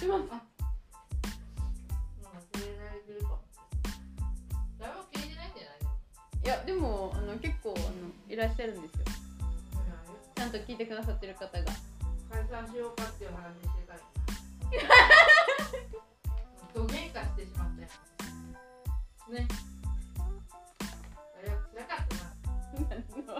ってます。忘れられてるかも。誰も聞いてないんじゃない？いやでもあの結構あのいらっしゃるんですよ。ちゃんと聞いてくださってる方が解散しようかっていう話してたり どげんかしてしまったよ。ね。あれは辛かったな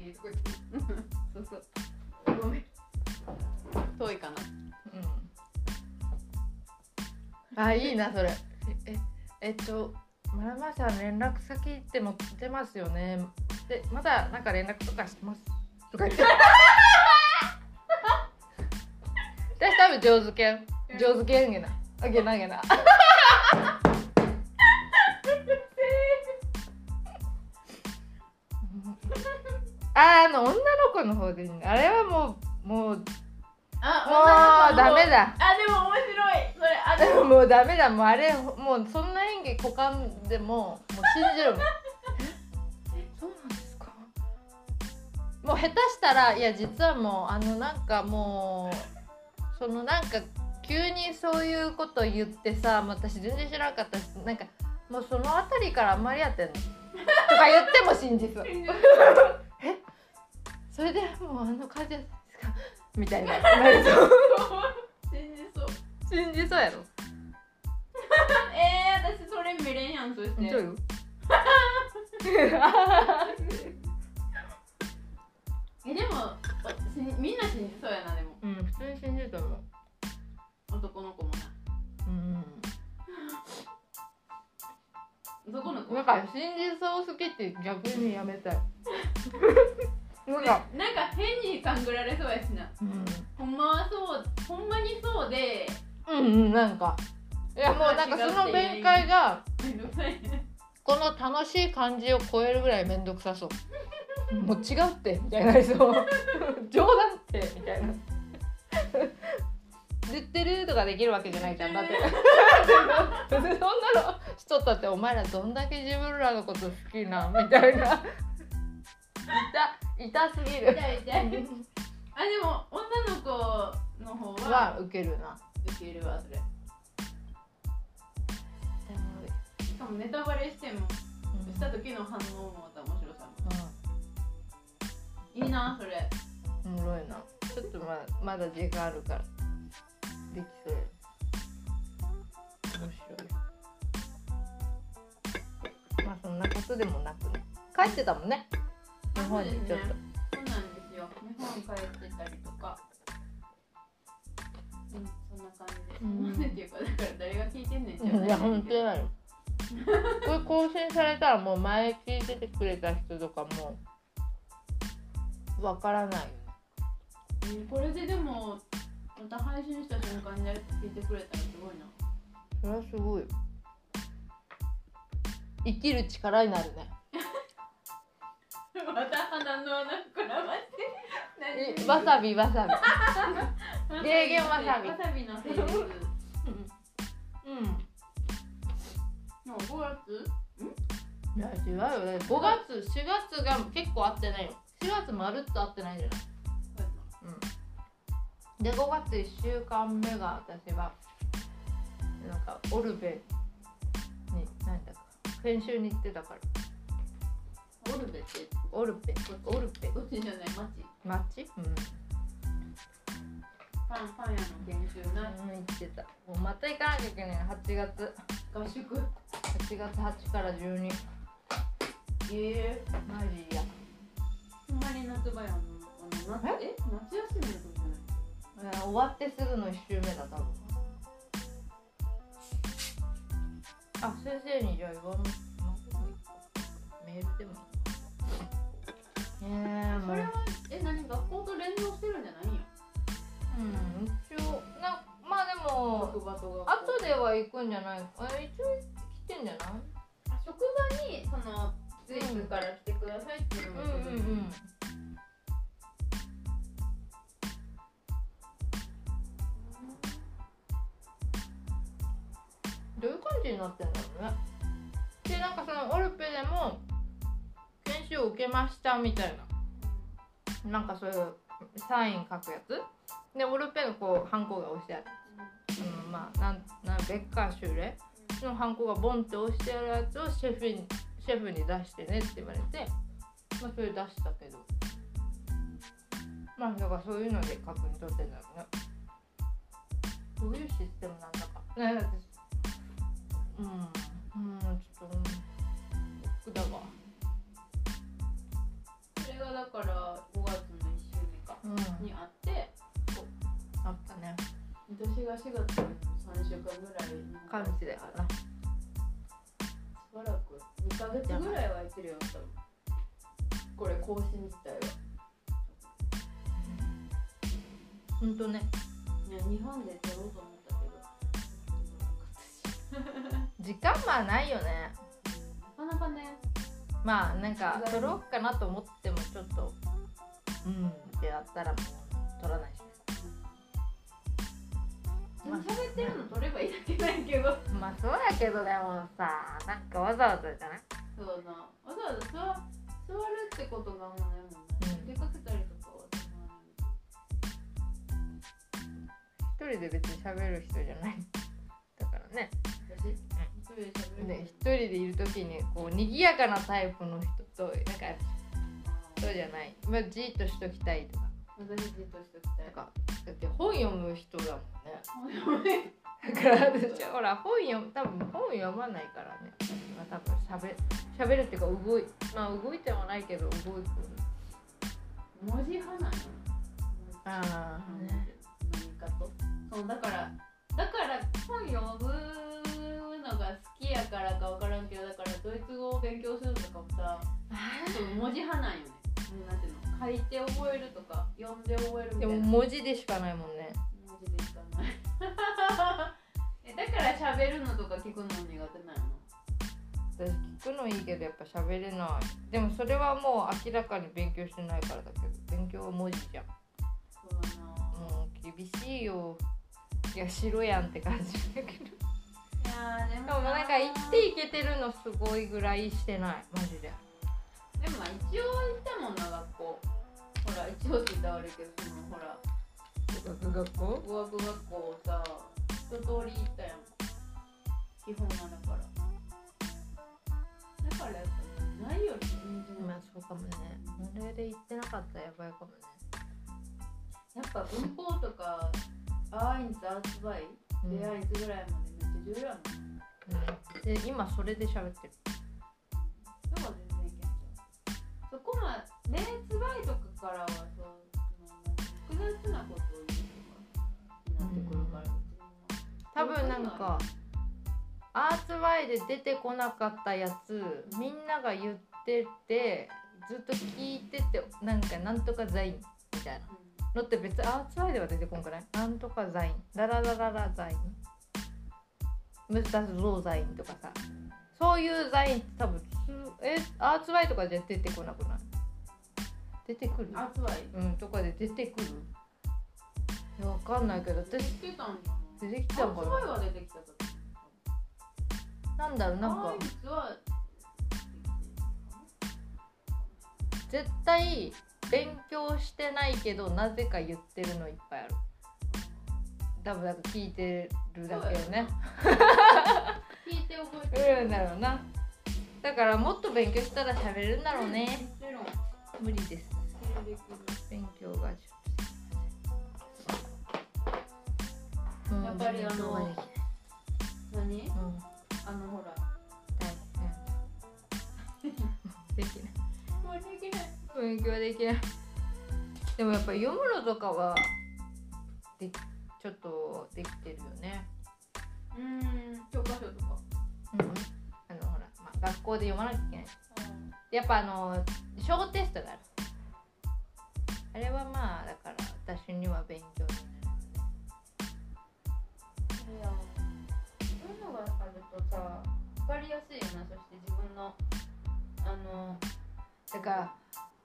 ましたっけとか言ってそうそう。ごめん遠いかな。あいいなそれ。えええっとまらまさん連絡先って持ってますよね。でまだなんか連絡とかしてます？とか言って私多分上手けん上手けんげな。あげなげなああの女の子の方でいいね。あれはもうもうあもうダメだ。あでも面白い。それあでも。もうダメだ。もうあれもうそんな演技股間でももう信じるもん。え？そうなんですか？もう下手したらいや実はもうあのなんかもうそのなんか急にそういうこと言ってさ私全然知らなかったしなんかもうその辺りからあんまりやってんのとか言っても信じそう え？それでもうあの感じですか？みたいな。信じそう。信じそうやろ。えー、私それ見れんやんそして。そうよ。えでもしみんな信じそうやなでも。うん普通に信じると思う。男の子もな。うん。男の子。なんか信じそう好きって逆にやめたいなんかなんか変に勘ぐられそうやしな。うんほんまはそうほんまにそうでうんうんなんか。いやもうなんかその弁解がこの楽しい感じを超えるぐらい面倒くさそう。もう違うってみたいになりそう。冗談ってみたいな。言ってるとかできるわけじゃないじゃん。だって。そんなのしとったってお前らどんだけ自分らのこと好きなんみたいな痛痛すぎる。痛い痛い。あでも女の子の方ははウケるな。受けるわそれ。しかもネタバレしてもした時の反応もまた面白さも。いいなそれ。おもろいな。ちょっとままだ時間あるからできそう。や面白い。まあそんなことでもなくね。帰ってたもんね日本にちょっと、そうなんですよ。日本帰ってたりとか。うんそんな感じで、うん。なていうかだから誰が聞いてんねんっていや本当やよこれ更新されたらもう前聞いててくれた人とかもわからない。えーこれででもまた配信した瞬間に聞いてくれたらすごいな。それはすごい。よ生きる力になるねまた鼻の穴膨らまして。えわさびわさび。何霊 言わさび。わさびのセリフ。うん。もう5月？いや違うよね。5月4月が結構合ってないよ。4月まるっと合ってないんじゃない？うん。で5月1週間目が私はなんかオルベに何だか研修に行ってたからオルベってオルペオルペどっちじゃない町町うん、パンパン屋の研修なうん、行ってたもうまた行かなきゃいけない8月合宿8月8から12ええマジやほんまに夏場やんあの夏え夏休みの時じゃないえー終わってすぐの1週目だ多分あ先生にじゃあ言わんまあでもいメールでもいいえそれはえ何学校と連動してるんじゃないんや？うん一応なまあでも職場と後では行くんじゃないあ一応来てんじゃない？あ職場にそのスイスから来てくださいっていうのが来るん。どういう感じになってんだろうね。でなんかそのオルペでも研修を受けましたみたいな。なんかそういうサイン書くやつ？でオルペンのこうハンコが押してあるうんまあなんなんベッカーシュレのハンコがボンって押してあるやつをシェフにシェフに出してねって言われてまあそれ出したけど。まあだからそういうので確認取ってんだろうね。どういうシステムなんだか。ねだってうんうんちょっとうんだわ。だから5月の1週目かうん。にあってあったね。私が4月の3週間ぐらい感じだよなしばらく2ヶ月ぐらいは空いてるよ多分。これ更新自体は。ほんとね。いや日本で撮ろうと思ったけど時間まあないよね。なかなかねまあなんか取ろうかなと思ってもちょっとうんってやったらもう取らないしね。でも喋ってるの撮ればいいだけないけど。まあそうやけどでもさなんかわざわざじゃない？そうな。わざわざ座座るってことがもうないもんね、うん。出かけたりとかは一人で別に喋る人じゃない。だからねね一人でいる時にこう賑やかなタイプの人となんかそうじゃない。まあじーっとしときたいとか。私じっとしときたい。なんかだって本読む人だもんね。だから私ほら本読む多分本読まないからね、まあ、多分しゃべしゃべるっていうか動いまあ動いてはないけど動く。文字派なんよああ何かと。そうだからだから本読むのが好きやからか分からんけどだからドイツ語を勉強するのとかもさそう文字派なんよね。なんていうの書いて覚えるとか読んで覚えるみでもたいな。文字でしかないもんね。文字でしかない。えだから喋るのとか聞くの苦手なの？私聞くのいいけどやっぱ喋れない。でもそれはもう明らかに勉強してないからだけど勉強は文字じゃん。そうだな。もう厳しいよ。いや白やんって感じだけどでもでもなんか行っていけてるのすごいぐらいしてないマジで。でもまあ一応行ったもんな学校。ほら一応って言ったら悪いけどそのほら学学校？語学学校をさ一通り行ったやん。基本はだから。だからやっぱないより全然。まあそうかもね。それで行ってなかったらやばいかもね。やっぱ文法とかアーインツアーツバイうん。レアインツぐらいまで重要やもん。で今それで喋ってる。だから全然いけん。じゃんそこまでレーツバイとかからはそうその複雑なことを言うになってくるから多分なんかアーツワイで出てこなかったやつみんなが言っててずっと聞いててなんかなんとかザインみたいな。のって別にアーツワイでは出てこんくない？なんとかザインラララララザインムスタスゾーザインとかさそういうザインって多分つえアーツワイとかじゃ出てこなくない？出てくる？うんアーツバイ？うんとかで出てくる？いやわかんないけど私出てたん出てきたんかアーツバイは出てきたとななんだろうなんか絶対勉強してないけどなぜか言ってるのいっぱいある多分なんか聞いてるだけよね。聞いて覚えて うんだろうなだからもっと勉強したら喋れるんだろうね無理です。勉強がちょっと。やっぱりあの何うん。あのほら。大変。できない。もうできない勉強できない。でもやっぱ読むのとかはでちょっとできてるよね。うーん教科書とか。うん、あのほら、まあ、学校で読まなきゃいけない。やっぱあの小テストがある。あれはまあだから私には勉強になる。いやそういうのがあるとさ分かりやすいよなそして自分のあのだから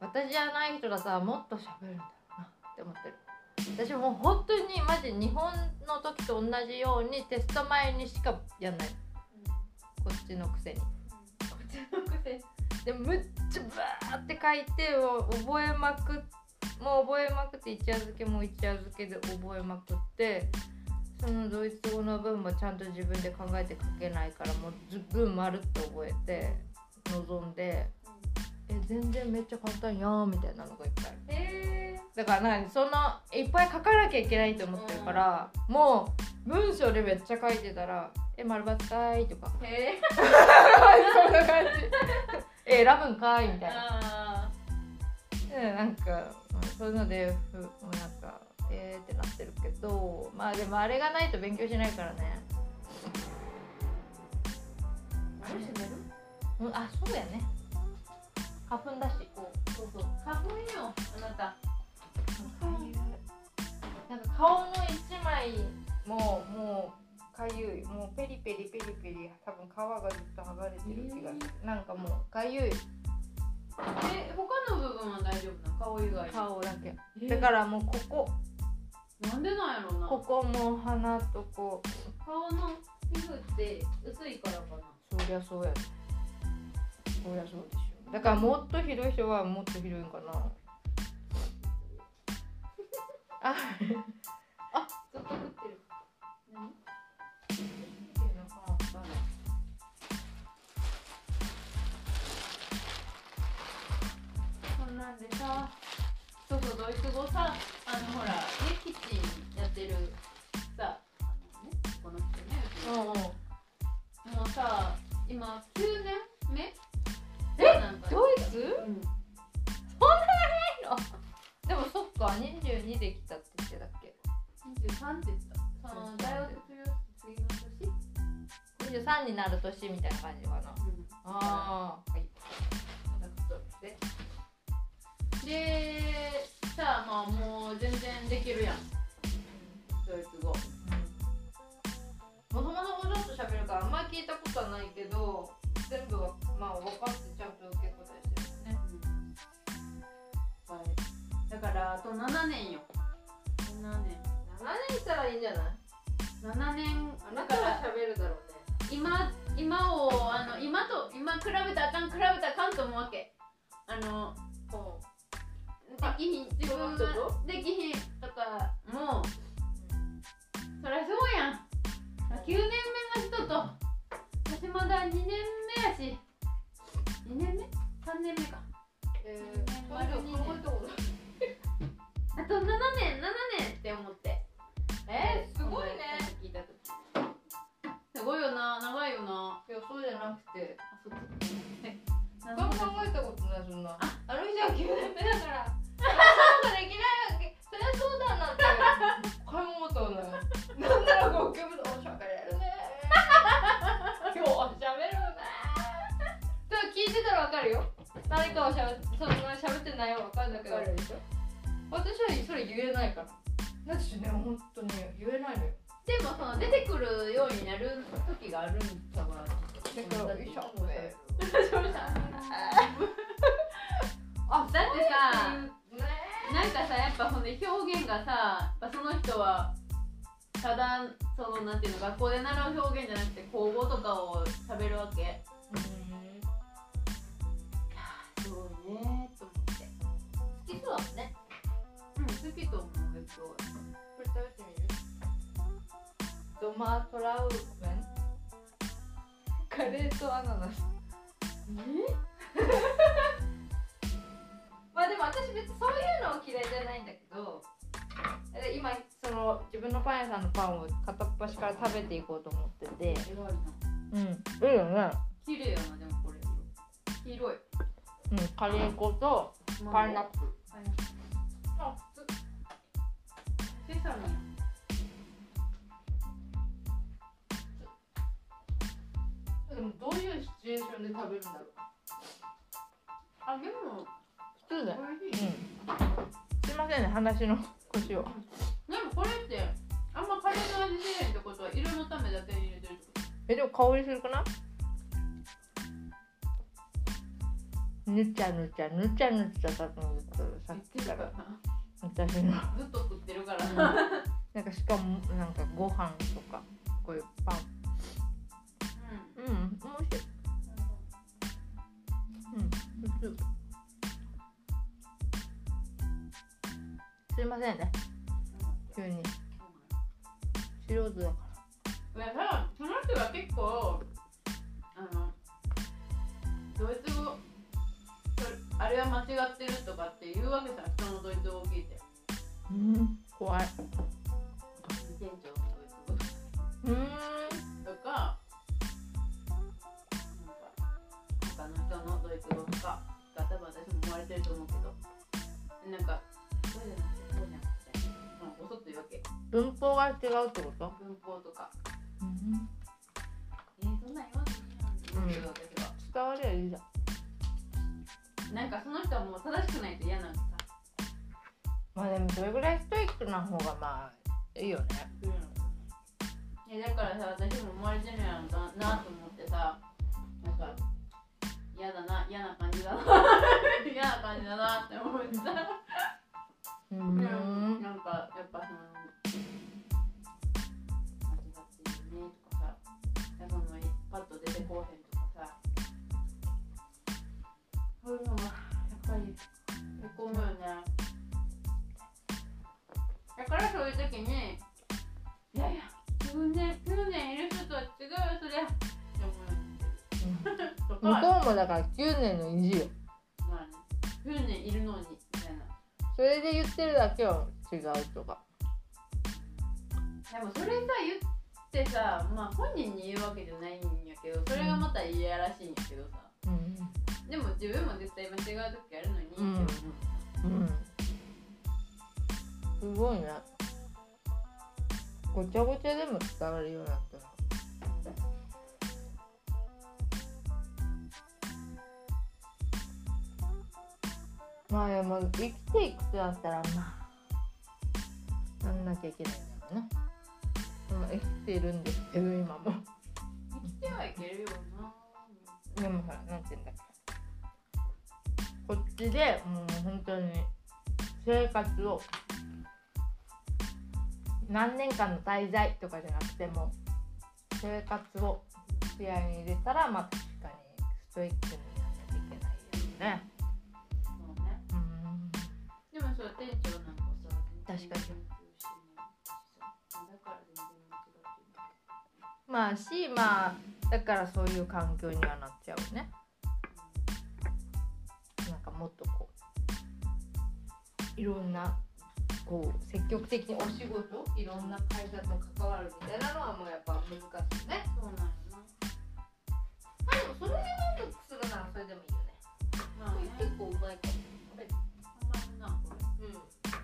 私じゃない人だったらもっと喋るんだろうなって思ってる私もう本当にマジ日本の時と同じようにテスト前にしかやんない。こっちのくせに。こっちの癖でむっちゃバーって書いてを覚えまくっもう覚えまくって一夜漬けも一夜漬けで覚えまくってそのドイツ語の文もちゃんと自分で考えて書けないからもうず文まるっと覚えて臨んでえ全然めっちゃ簡単やんみたいなのがいっぱいだからなんかそのいっぱい書かなきゃいけないと思ってるから、もう文章でめっちゃ書いてたら「え丸抜かい」とか。へえ。そんな感じ「え選ぶんかい」みたいな。あでなんかまあそういうのでふなんかえーってなってるけどまあでもあれがないと勉強しないからね。あれ閉めるうんあそうやね。花粉だし。そうそう。花粉よ。あなたなんか顔の一枚ももうかゆいもうペリペリペリペリ多分皮がずっと剥がれてる気がする、なんかもうかゆいえ他の部分は大丈夫な顔以外顔だけえだからもうここ。なんでなんやろうな？ここも鼻とこう。顔の皮膚って薄いからかな？そりゃそうや。でそりゃそうでしょ。だからもっとひどい人はもっとひどいんかなあずっと食ってる。何？そんなんでさそうそうドイツ語さあのほらねキッチンやってるさあのねこの人ねうもうさ今9年目？え？ドイツ？うんでもそっか22で来たって言ってたっけ？23って言ってた。その大学卒業して次の年23になる年みたいな感じかな。うん。ああはい。ででさあまあもう全然できるやん。ドイツ語もともともちょっと喋るからあんまり聞いたことはないけど全部はまあ分かってちゃんと受け答えからあと7年よ。7年。7年したらいいんじゃない？7年。あなだからたは喋るだろうね。今今をあの今と今比べたらあかん比べたらあかんと思うわけ。あのできひん自分ができひんとかもうそりゃそうやん。9年目の人と。私まだ2年目やし。2年目 ?3 年目か。えーそれでも考えたことあと7年7年って思って。えー、すごいね。聞いた時。すごいよな。長いよな。いやそうじゃなくて。あそっち。えあんま考えたことないそんな。ああの人は9年目だから。そうできないわけ。そりゃそうだなって買い物となんならゴキブリおしゃべれるね。今日おしゃべるね。でも聞いてたらわかるよ。誰かはしゃべそんなしゃべってないよわかるんだけど。でしょ私はそれ言えないから。私ね本当に言えないのよ。でもその出てくるようになる時があるんだから。だからあだってさねなんかさやっぱほんで表現がさやっぱその人はただそのなんていうの学校で習う表現じゃなくて口語とかを喋るわけ。すごいねドマトラウメン？カレーとアナナス。まあでも私別にそういうの嫌いじゃないんだけどで今その自分のパン屋さんのパンを片っ端から食べていこうと思ってて。偉いな。うん。いいよね。綺麗やなでもこれ。色黄色い。うんカレー粉とパイナップル。パイナップル。あセサミやシチュエーションで食べるんだろう。あでも普通だよ。美味しい、うん。すいませんね話の腰を。でもこれってあんまカレーの味せえへんってことは色のためだけに入れてるってこと？えでも香りするかな？ぬちゃぬちゃぬちゃぬちゃさっきから。私の。ずっと食ってるから、うん。なんかしかもなんかご飯とかこういうパン。うん美味しいすいませんね。急に。素人だかいやさその人が結構あのドイツ語あれは間違ってるとかっていうわけさ人のドイツ語を聞いて。らうん怖い。店長のドイツうん多分私も思われてると思うけど。なんかそうじゃなくてそうじゃなくてうん遅っていうわけ文法が違うってこと？文法とか。うん。えー、そんなん言わんでいん伝わりゃいいじゃん。なんかその人はもう正しくないと嫌なんさまあでもそれぐらいストイックな方がまあいいよね。いやだからさ私も思われてるやんかなと思ってさ嫌だな嫌な感じだな。嫌な感じだな って思ってさ、う。うん。ん、なんかやっぱその間違ってるねとかさいやそのパッと出てこうへんとかさ。そういうのがやっぱり結構思うよね。だからそういう時にいやいや9年9向かこうもだから9年の意地よ。まあね9年いるのにみたいな。それで言ってるだけは違うとか。でもそれさ言ってさまあ本人に言うわけじゃないんやけどそれがまた嫌らしいんやけどさ。うん。でも自分も絶対間違う時あるのにって思う、うん。すごいね。ごちゃごちゃでも伝わるようになったまあでも生きていくとだったらまあなんなきゃいけないんだろうね。まあ生きているんですけど今も。生きてはいけるよな。でもほらなんて言うんだっけ。こっちでもう本当に生活を何年間の滞在とかじゃなくても生活を視野に入れたらまあ確かにストイックにならなきゃいけないよねそう店長なんかさ確かに。だから全然間違ってるまあしまあだからそういう環境にはなっちゃうね。なんかもっとこういろんなこう積極的にお仕事いろんな会社と関わるみたいなのはもうやっぱ難しいね。そうなんやな。まあでもそれで満足するならそれでもいいよね。まあね。結構うまいかも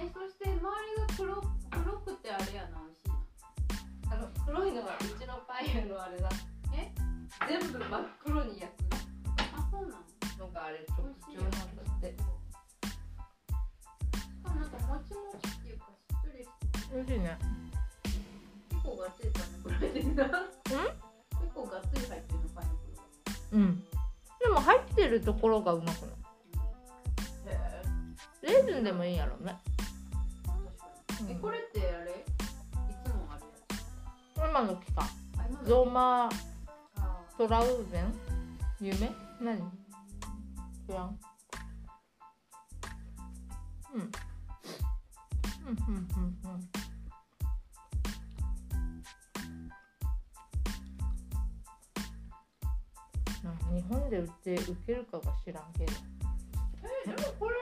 えそして周りが黒黒くてあれやな美味しいなあの黒いのはうちのパン屋のあれだ。え？全部真っ黒に焼く。あそうなののがあれ特徴なんだって。しかもなんかもちもちっていうかしっとりして美味しいね結構がっつりパイナップル入ってるな。結構がっつり入ってるのパイナップルが。うん。でも入ってるところがうまくない？レーズンでもいいんやろうねえこれってあれ？いつもあるや今の期間ゾーマトラウゼン？有名何？知らん。うん。うんうんうんうん。な日本で売って受けるかが知らんけど。えでもこれ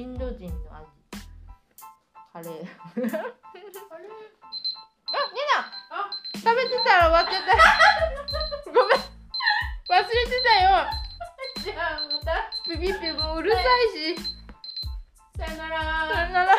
インド人の味。カレー。あニナあれあ食べてたら終わってた。ごめん。忘れてたよ。じゃあまた。ピピピもううるさいし。さよなら。さよなら